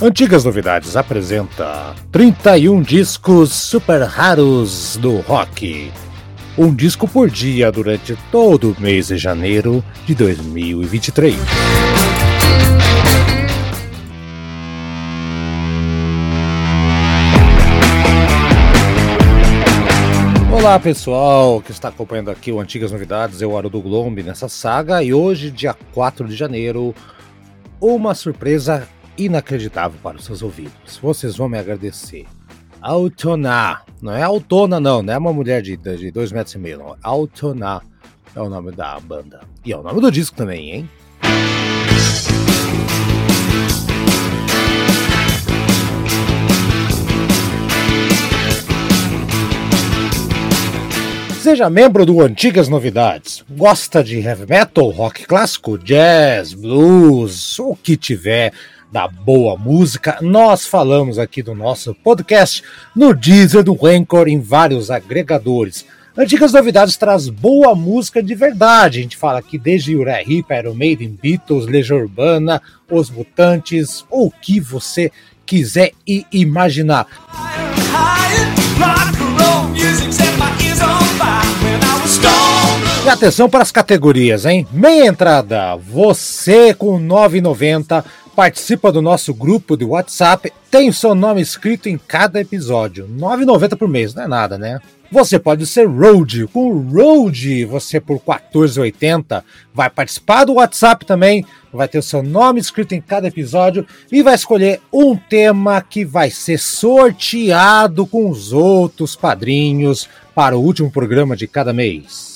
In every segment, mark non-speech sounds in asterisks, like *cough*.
Antigas Novidades apresenta 31 discos super raros do rock. Um disco por dia durante todo o mês de janeiro de 2023. Olá pessoal que está acompanhando aqui o Antigas Novidades, eu Haroldo Glombe nessa saga e hoje, dia 4 de janeiro, uma surpresa inacreditável para os seus ouvidos. Vocês vão me agradecer. Autoná, não é Autona não, não é uma mulher de, dois metros e meio, não. É o nome da banda. E é o nome do disco também, hein? Seja membro do Antigas Novidades. Gosta de heavy metal, rock clássico, jazz, blues, o que tiver da boa música, nós falamos aqui do nosso podcast no Deezer do Anchor em vários agregadores. Antigas Novidades traz boa música de verdade. A gente fala aqui desde Uriah Heep, Iron Maiden, Beatles, Legião Urbana, Os Mutantes, ou o que você quiser e imaginar. E atenção para as categorias, hein? Meia entrada, você com 9,90 participa do nosso grupo de WhatsApp, tem o seu nome escrito em cada episódio. R$ 9,90 por mês, não é nada, né? Você pode ser Road. Com Road, você por R$ 14,80 vai participar do WhatsApp também, vai ter o seu nome escrito em cada episódio e vai escolher um tema que vai ser sorteado com os outros padrinhos para o último programa de cada mês.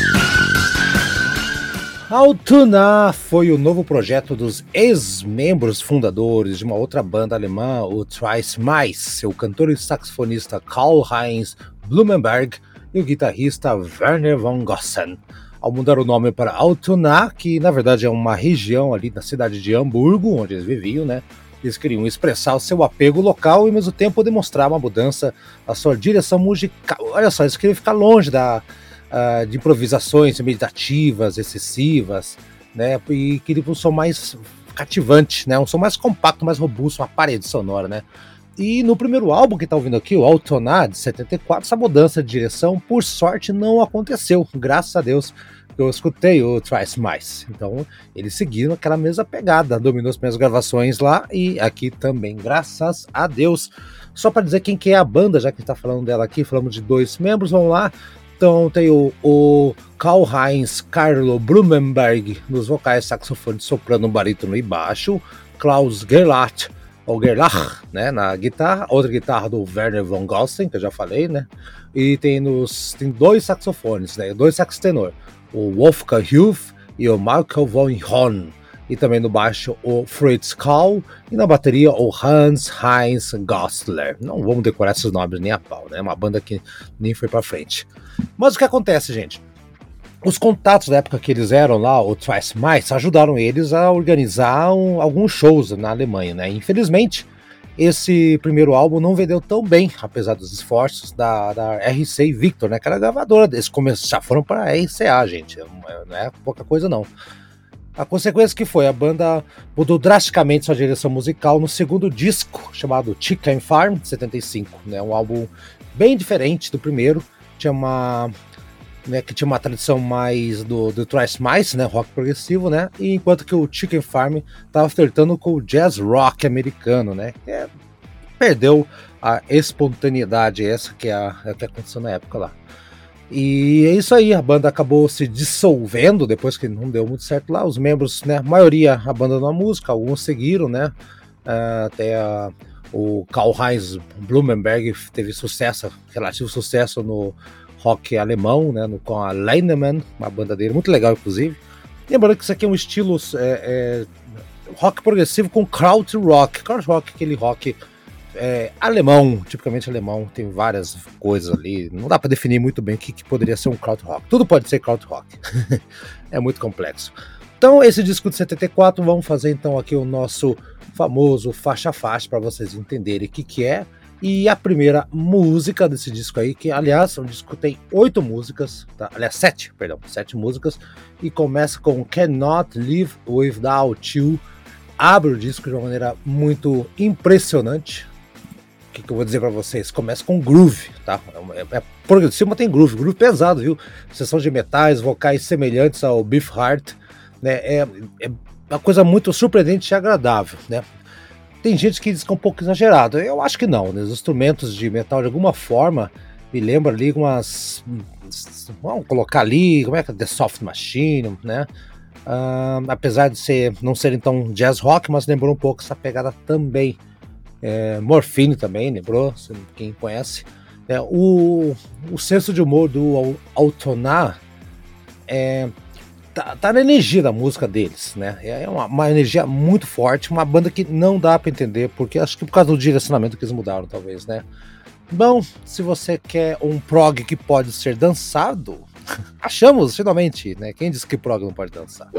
Altuna foi o novo projeto dos ex-membros fundadores de uma outra banda alemã, o Thrice Mais, seu cantor e saxofonista Karl-Heinz Blumenberg e o guitarrista Werner von Gossen. Ao mudar o nome para Altona, que na verdade é uma região ali na cidade de Hamburgo, onde eles viviam, né? Eles queriam expressar o seu apego local e ao mesmo tempo demonstrar uma mudança na sua direção musical. Olha só, eles queriam ficar longe da, uh, de improvisações meditativas, excessivas, né? E queria um som mais cativante, né? Um som mais compacto, mais robusto, uma parede sonora, né? E no primeiro álbum que tá ouvindo aqui, o Altoná, de 74, essa mudança de direção, por sorte, não aconteceu. Graças a Deus eu escutei o Twice Mais. Então, eles seguiram aquela mesma pegada, dominou as minhas gravações lá e aqui também, graças a Deus. Só para dizer quem que é a banda, já que está falando dela aqui, falamos de dois membros, vamos lá. Então tem o, o Karl-Heinz Carlo Blumenberg nos vocais, saxofone, soprano, barítono e baixo. Klaus Gerlach, ou Gerlach, né, na guitarra. Outra guitarra do Werner von Gossen, que eu já falei, né. E tem, nos, tem dois saxofones, né, dois sax tenor. O Wolfgang Huth e o Michael von Horn e também no baixo o Fritz Kahl e na bateria o Hans Heinz Gostler. Não vamos decorar esses nomes nem a pau, né? Uma banda que nem foi para frente. Mas o que acontece, gente? Os contatos da época que eles eram lá, o Twice Mais, ajudaram eles a organizar um, alguns shows na Alemanha, né? Infelizmente, esse primeiro álbum não vendeu tão bem, apesar dos esforços da, da RC Victor, né? Que era a gravadora. Eles já foram para a RCA, gente. Não é pouca coisa, não. A consequência que foi, a banda mudou drasticamente sua direção musical no segundo disco, chamado Chicken Farm, de 75, né? Um álbum bem diferente do primeiro, tinha uma né, que tinha uma tradição mais do, do thrash mais, né, rock progressivo, né, e enquanto que o Chicken Farm estava flertando com o jazz rock americano, né, é, perdeu a espontaneidade essa que é é que aconteceu na época lá. E é isso aí, a banda acabou se dissolvendo depois que não deu muito certo lá. Os membros, né, a maioria abandonou a música, alguns seguiram, né, uh, até a o Karl Heinz Blumenberg teve sucesso, relativo sucesso no rock alemão, né, no, com a Leinemann, uma banda dele, muito legal, inclusive. Lembrando que isso aqui é um estilo é, é, rock progressivo com kraut rock. Kraut rock, aquele rock é, alemão, tipicamente alemão, tem várias coisas ali. Não dá para definir muito bem o que, que, poderia ser um kraut rock. Tudo pode ser kraut rock. *laughs* é muito complexo. Então, esse disco de 74, vamos fazer então aqui o nosso famoso faixa faixa para vocês entenderem o que, que é. E a primeira música desse disco aí, que aliás, o disco tem oito músicas, tá? aliás, sete, perdão, sete músicas, e começa com Cannot Live Without You. Abre o disco de uma maneira muito impressionante. O que, que eu vou dizer para vocês? Começa com groove, tá? É, é progressivo, mas tem groove, groove pesado, viu? Sessão de metais, vocais semelhantes ao Beef Heart, né? É, é uma coisa muito surpreendente e agradável, né? Tem gente que diz que é um pouco exagerado. Eu acho que não. Né? Os instrumentos de metal, de alguma forma, me lembra ali umas. Vamos colocar ali, como é que é? The Soft Machine, né? Uh, apesar de ser, não ser então jazz rock, mas lembrou um pouco essa pegada também. É, Morphine também, lembrou? Quem conhece. É, o, o senso de humor do Altonar é, tá, tá, na energia da música deles, né? É uma, uma, energia muito forte, uma banda que não dá para entender, porque acho que por causa do direcionamento que eles mudaram, talvez, né? Bom, se você quer um prog que pode ser dançado, *laughs* achamos finalmente, né? Quem disse que prog não pode dançar?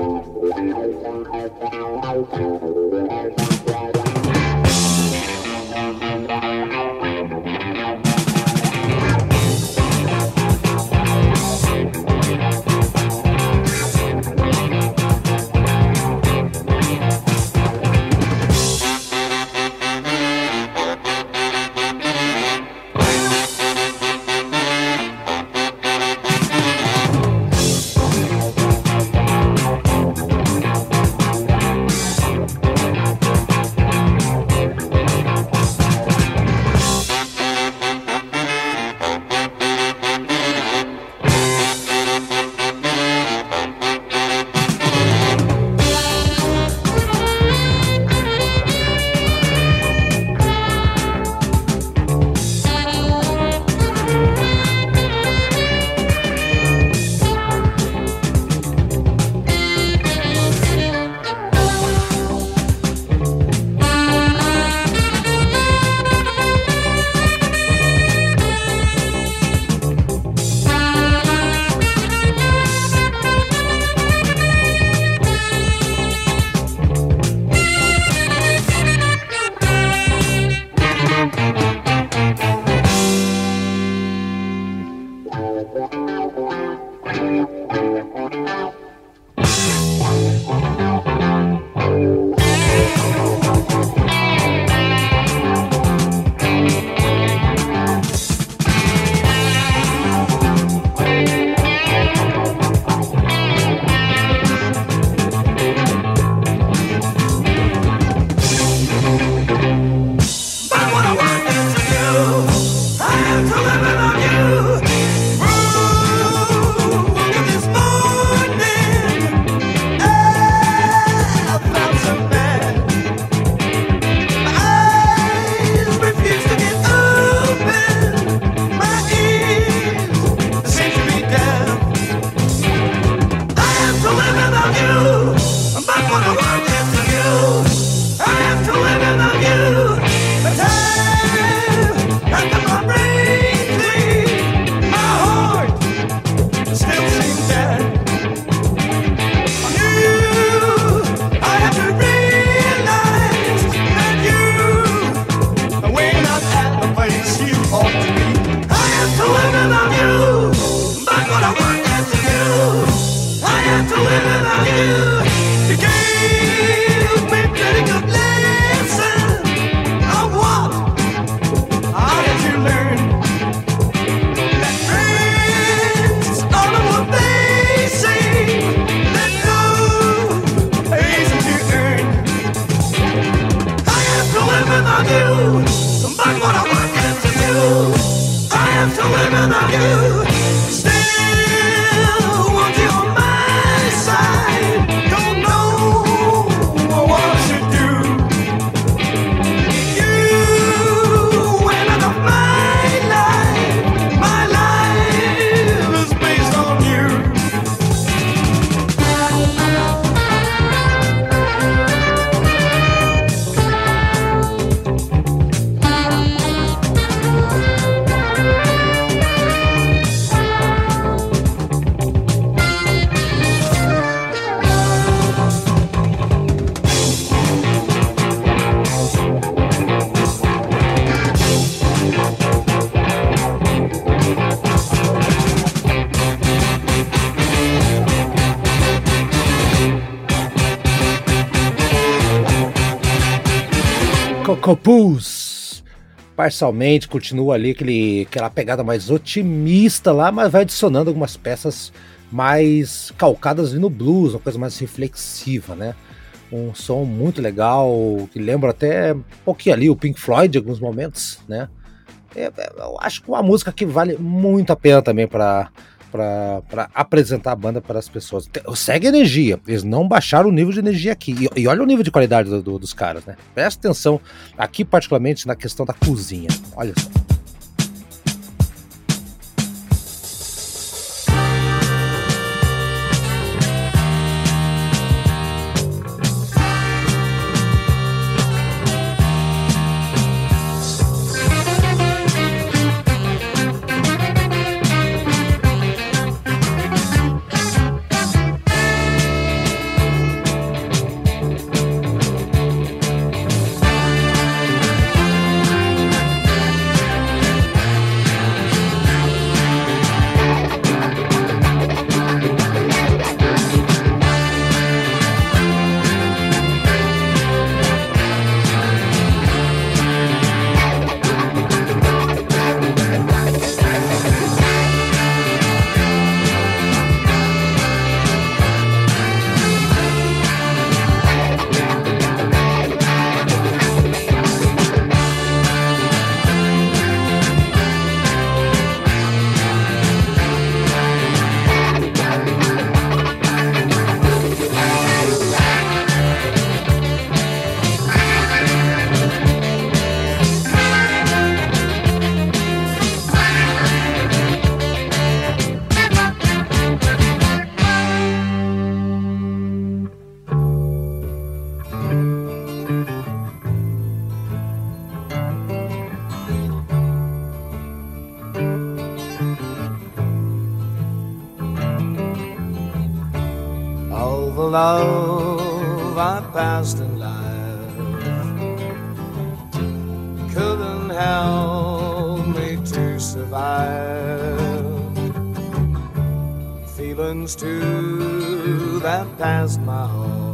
Octopus. Parcialmente continua ali aquele, aquela pegada mais otimista lá, mas vai adicionando algumas peças mais calcadas no blues, uma coisa mais reflexiva, né? Um som muito legal, que lembra até um pouquinho ali o Pink Floyd em alguns momentos, né? É, é eu acho que uma música que vale muito a pena também para para apresentar a banda para as pessoas. Segue energia, eles não baixaram o nível de energia aqui. E, e olha o nível de qualidade do, do, dos caras, né? Presta atenção aqui, particularmente na questão da cozinha. Olha só. couldn't help me to survive. Feelings too that passed my heart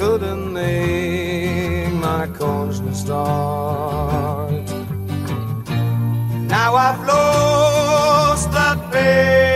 couldn't make my conscience start. Now I've lost that pain.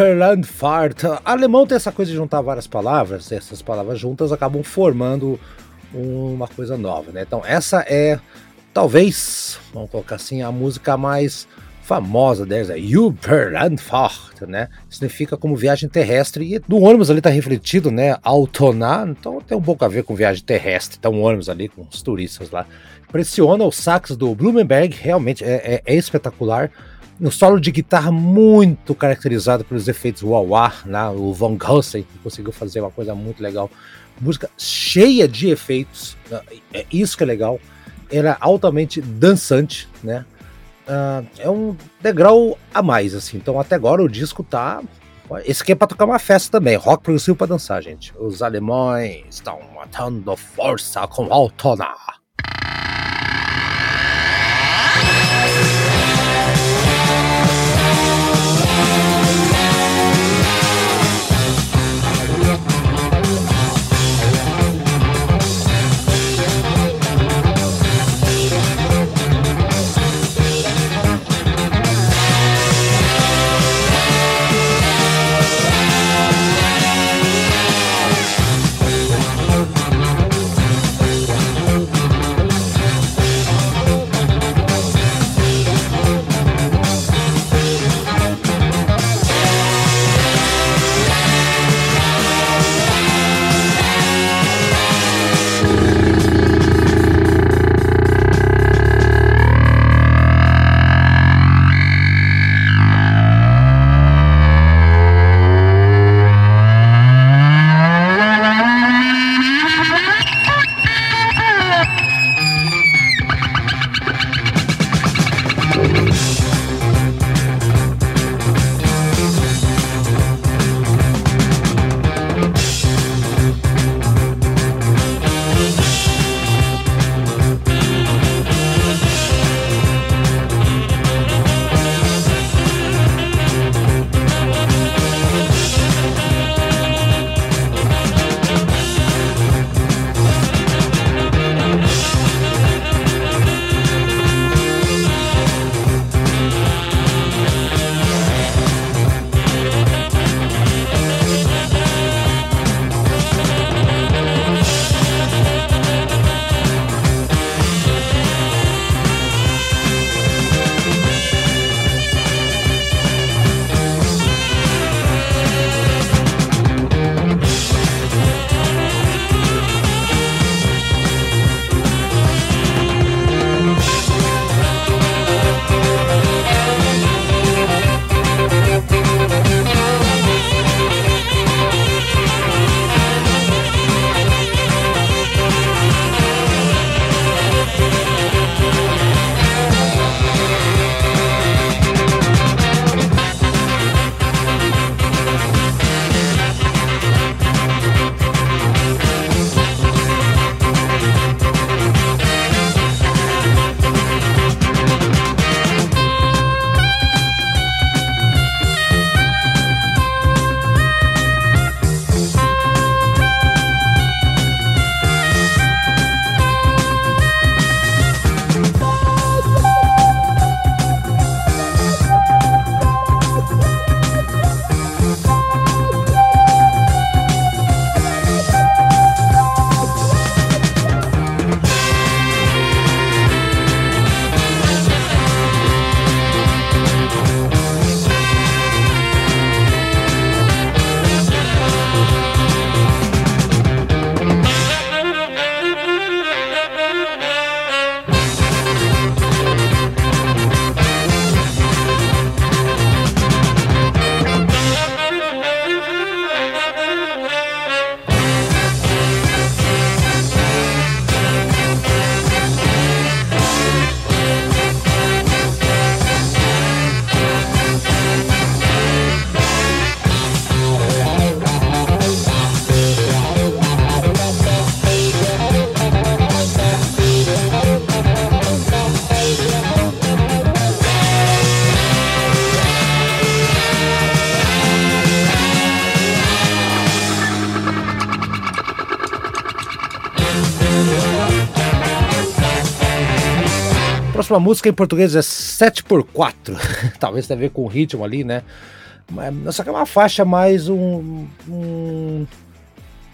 Überlandfahrt. Alemão tem essa coisa de juntar várias palavras, essas palavras juntas acabam formando uma coisa nova, né? Então essa é talvez, vamos colocar assim, a música mais famosa deles, é Überlandfahrt, né? Significa como viagem terrestre e do ônibus ali tá refletido, né? Autonar, então tem um pouco a ver com viagem terrestre, tá um ônibus ali com os turistas lá. Impressiona o sax do Blumenberg, realmente é, é, é espetacular um solo de guitarra muito caracterizado pelos efeitos wah-wah, né? o Von Helsing conseguiu fazer uma coisa muito legal. Música cheia de efeitos, né? é isso que é legal. Era altamente dançante, né? Uh, é um degrau a mais, assim. Então até agora o disco tá. Esse aqui é pra tocar uma festa também. Rock progressivo pra dançar, gente. Os alemães estão matando força com Altona. Próxima música em português é 7x4. *laughs* Talvez tenha a ver com o ritmo ali, né? Só que é uma faixa mais um, um,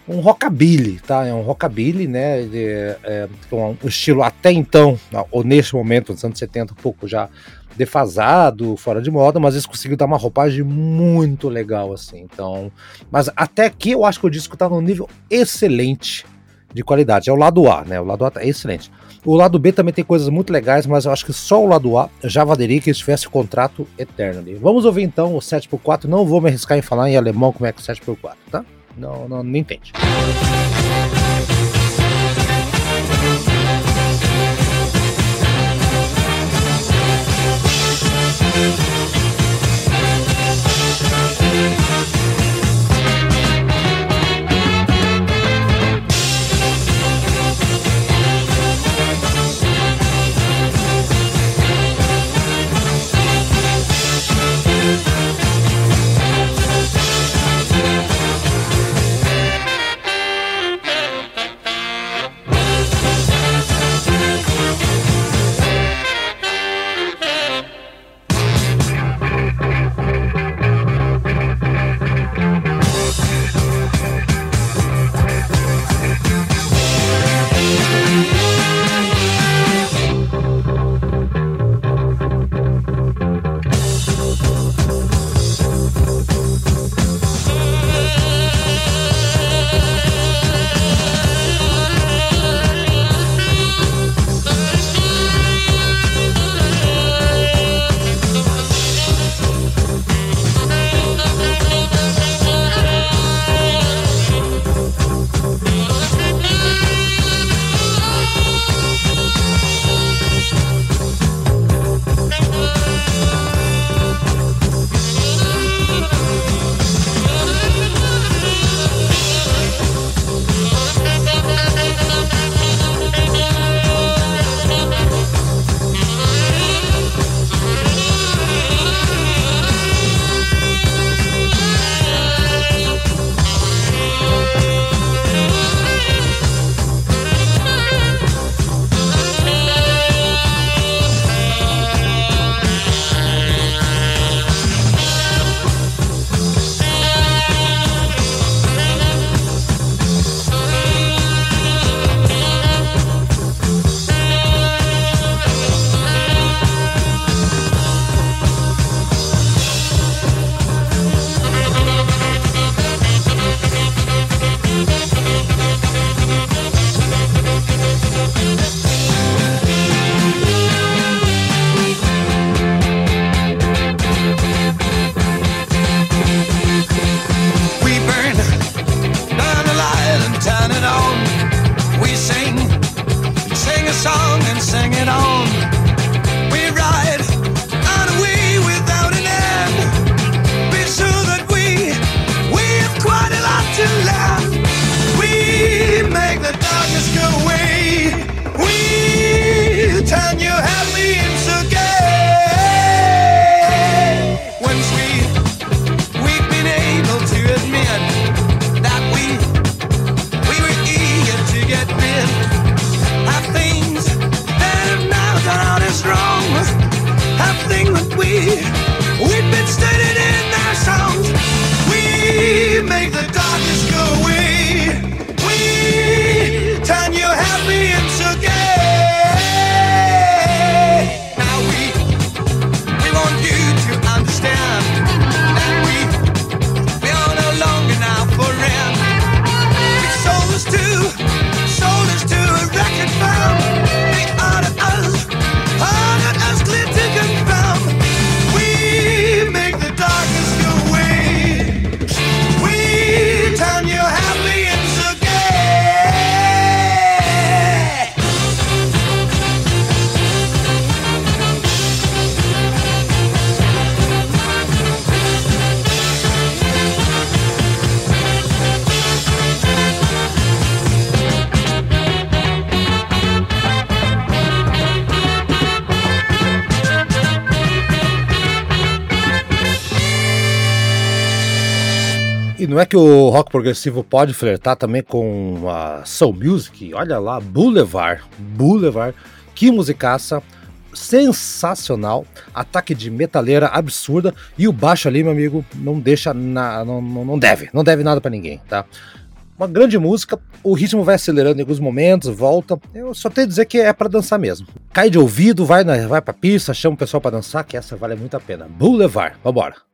um rockabilly, tá? É um rockabilly, né? De, é, um estilo até então, ou neste momento, nos anos 70, um pouco já defasado, fora de moda, mas eles conseguiram dar uma roupagem muito legal, assim. Então, mas até aqui eu acho que o disco tá num nível excelente de qualidade. É o lado A, né? O lado A tá excelente. O lado B também tem coisas muito legais, mas eu acho que só o lado A já valeria que eles tivessem contrato eterno ali. Vamos ouvir então o 7x4. Não vou me arriscar em falar em alemão como é que é o 7x4, tá? Não, não, não entende. Não é que o rock progressivo pode flertar também com a soul music? Olha lá, Boulevard, Boulevard, que musicaça. sensacional, ataque de metaleira absurda e o baixo ali, meu amigo, não deixa na, não, não deve, não deve nada para ninguém, tá? Uma grande música, o ritmo vai acelerando em alguns momentos, volta. Eu só tenho a dizer que é para dançar mesmo. Cai de ouvido, vai, na, vai pra pista, chama o pessoal para dançar, que essa vale muito a pena. Boulevard, vambora.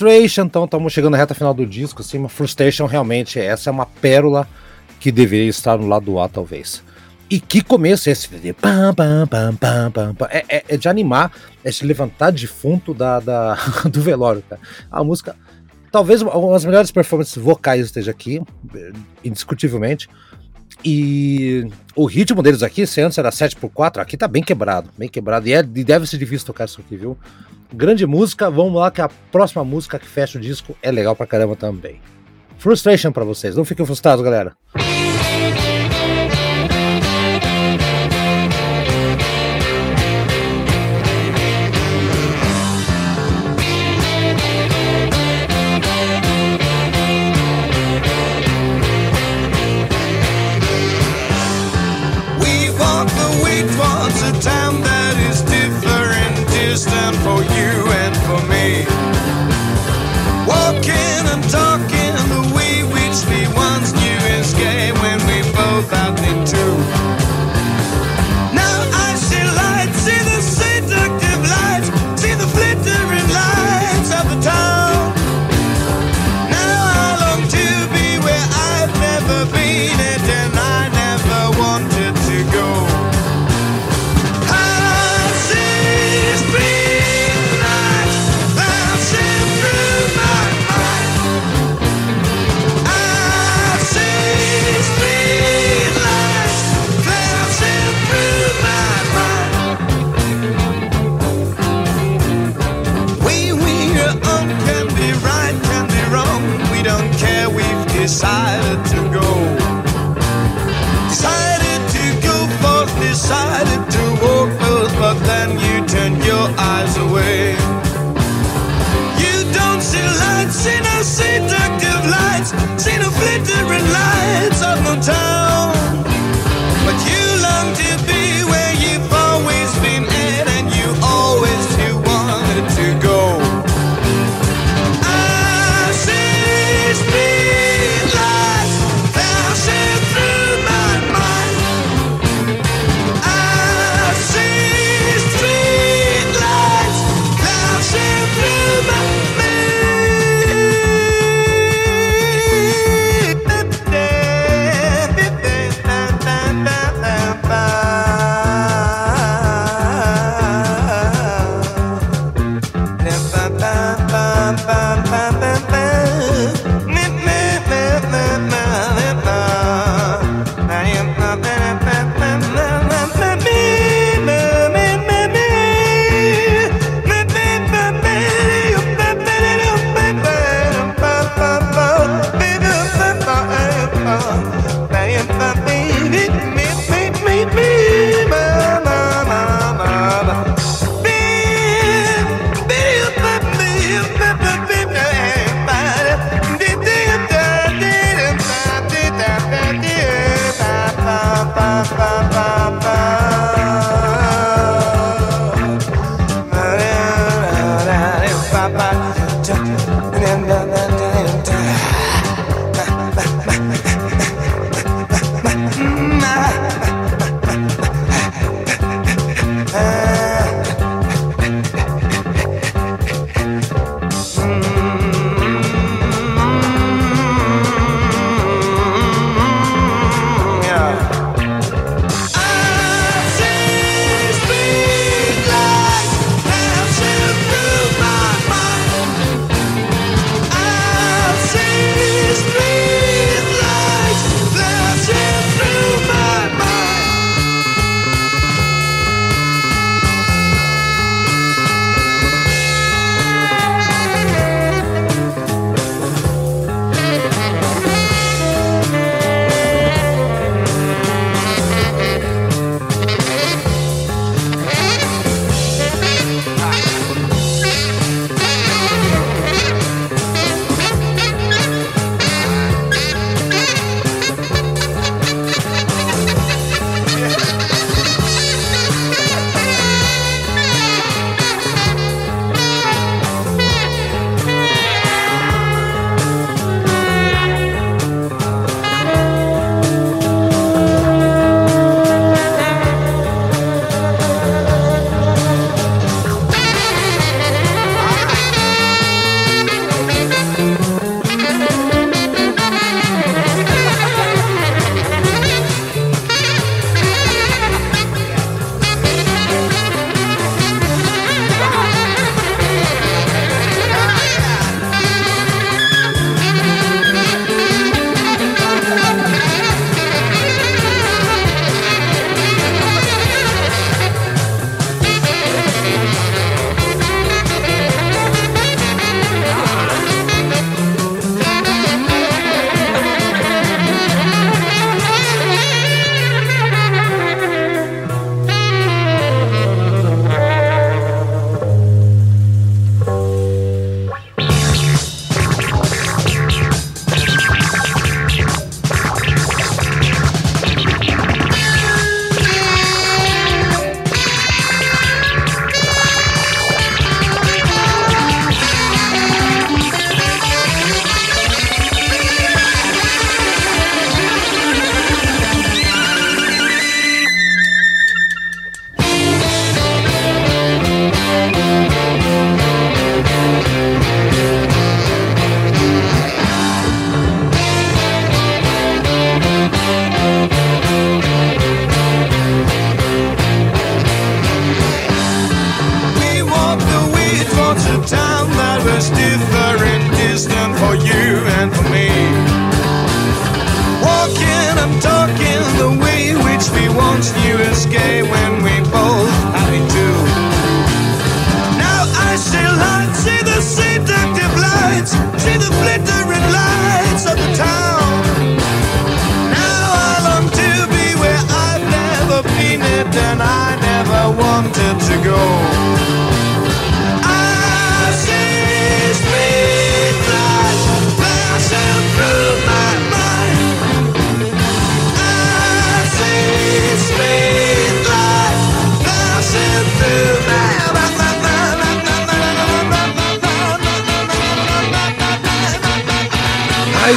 Frustration, então estamos chegando na reta final do disco, assim, mas Frustration realmente essa é uma pérola que deveria estar no lado A, talvez. E que começo é esse? Pam, pam, pam, pam, pam, pam. É, é, é, de animar, é de levantar defunto da, da, *laughs* do velório, cara. A música, talvez uma das melhores performances vocais esteja aqui, indiscutivelmente. E o ritmo deles aqui, se antes era 7x4, aqui tá bem quebrado, bem quebrado. E, é, e deve ser difícil tocar isso aqui, viu? Grande música, vamos lá que a próxima música que fecha o disco é legal pra caramba também. Frustration para vocês, não fiquem frustrados, galera.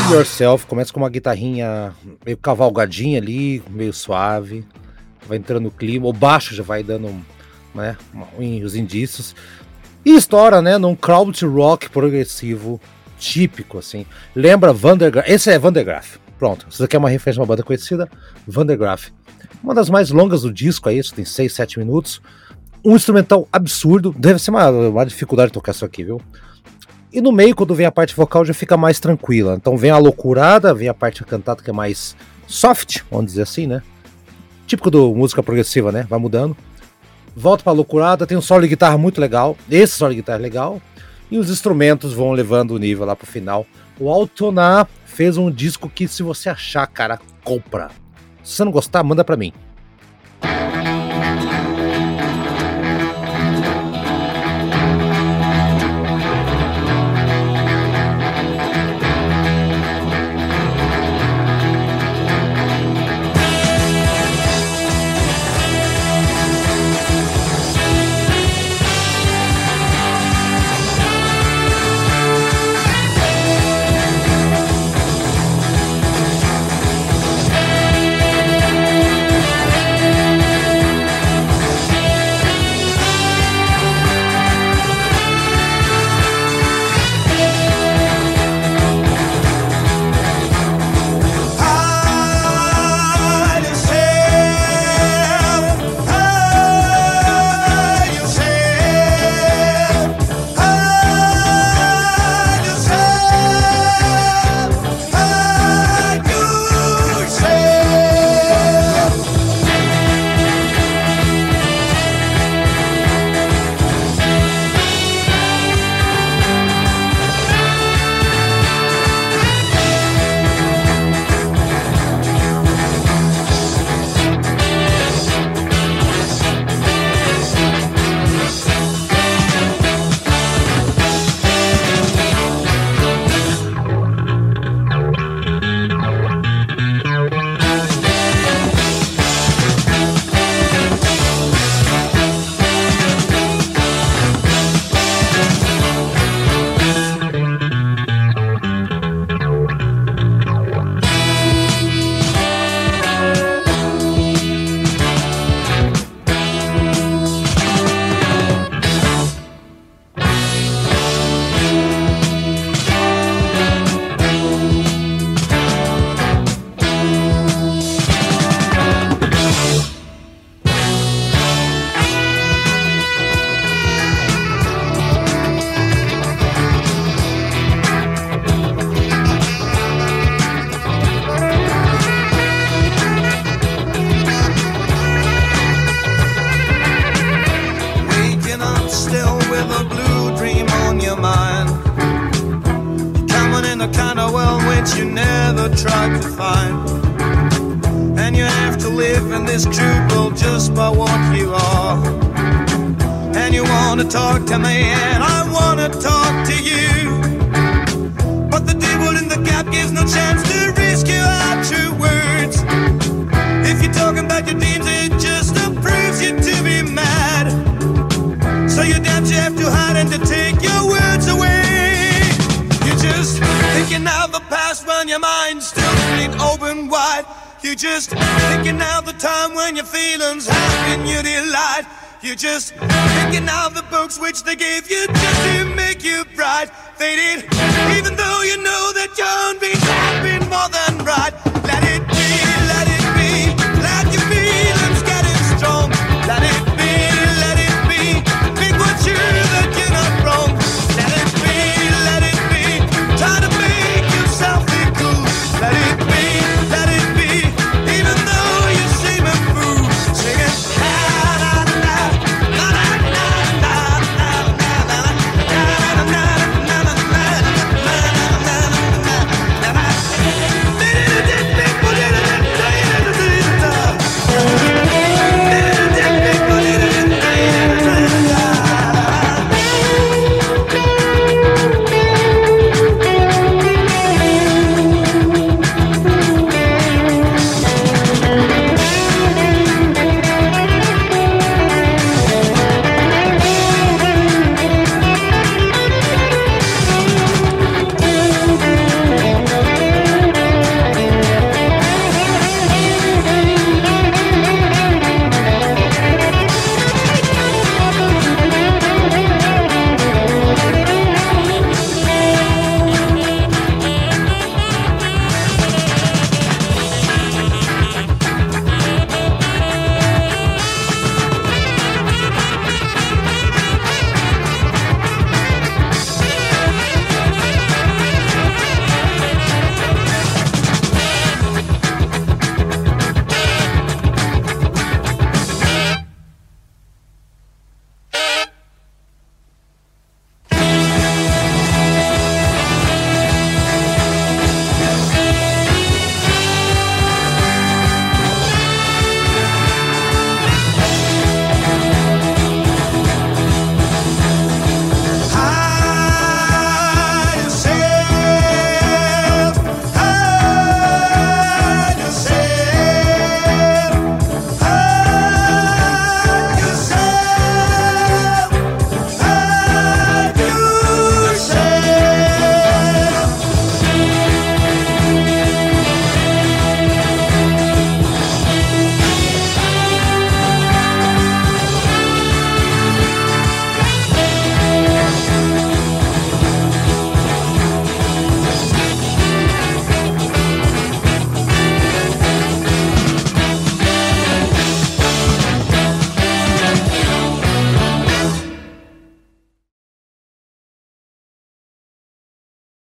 Hide Yourself começa com uma guitarrinha meio cavalgadinha ali, meio suave, vai entrando no clima, o baixo já vai dando né, os indícios. E estoura, né, num crowd rock progressivo típico, assim. Lembra Vandergraaf, esse é Vandergraaf, pronto, se você quer uma referência a uma banda conhecida, Vandergraaf. Uma das mais longas do disco, é isso, tem 6, 7 minutos. Um instrumental absurdo, deve ser uma, uma dificuldade tocar isso aqui, viu? E no meio, quando vem a parte vocal, já fica mais tranquila. Então vem a loucurada, vem a parte cantada que é mais soft, vamos dizer assim, né? Típico do música progressiva, né? Vai mudando. Volta pra loucurada, tem um solo de guitarra muito legal. Esse solo de guitarra é legal. E os instrumentos vão levando o nível lá pro final. O Altonar fez um disco que, se você achar, cara, compra. Se você não gostar, manda pra mim. you delight. You're just picking out the books which they gave you just to make you bright. They did, even though you know that you're unbeaten, been more than right.